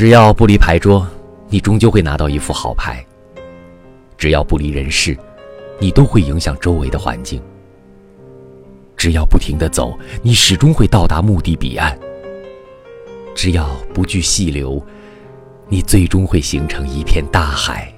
只要不离牌桌，你终究会拿到一副好牌。只要不离人世，你都会影响周围的环境。只要不停的走，你始终会到达目的彼岸。只要不惧细流，你最终会形成一片大海。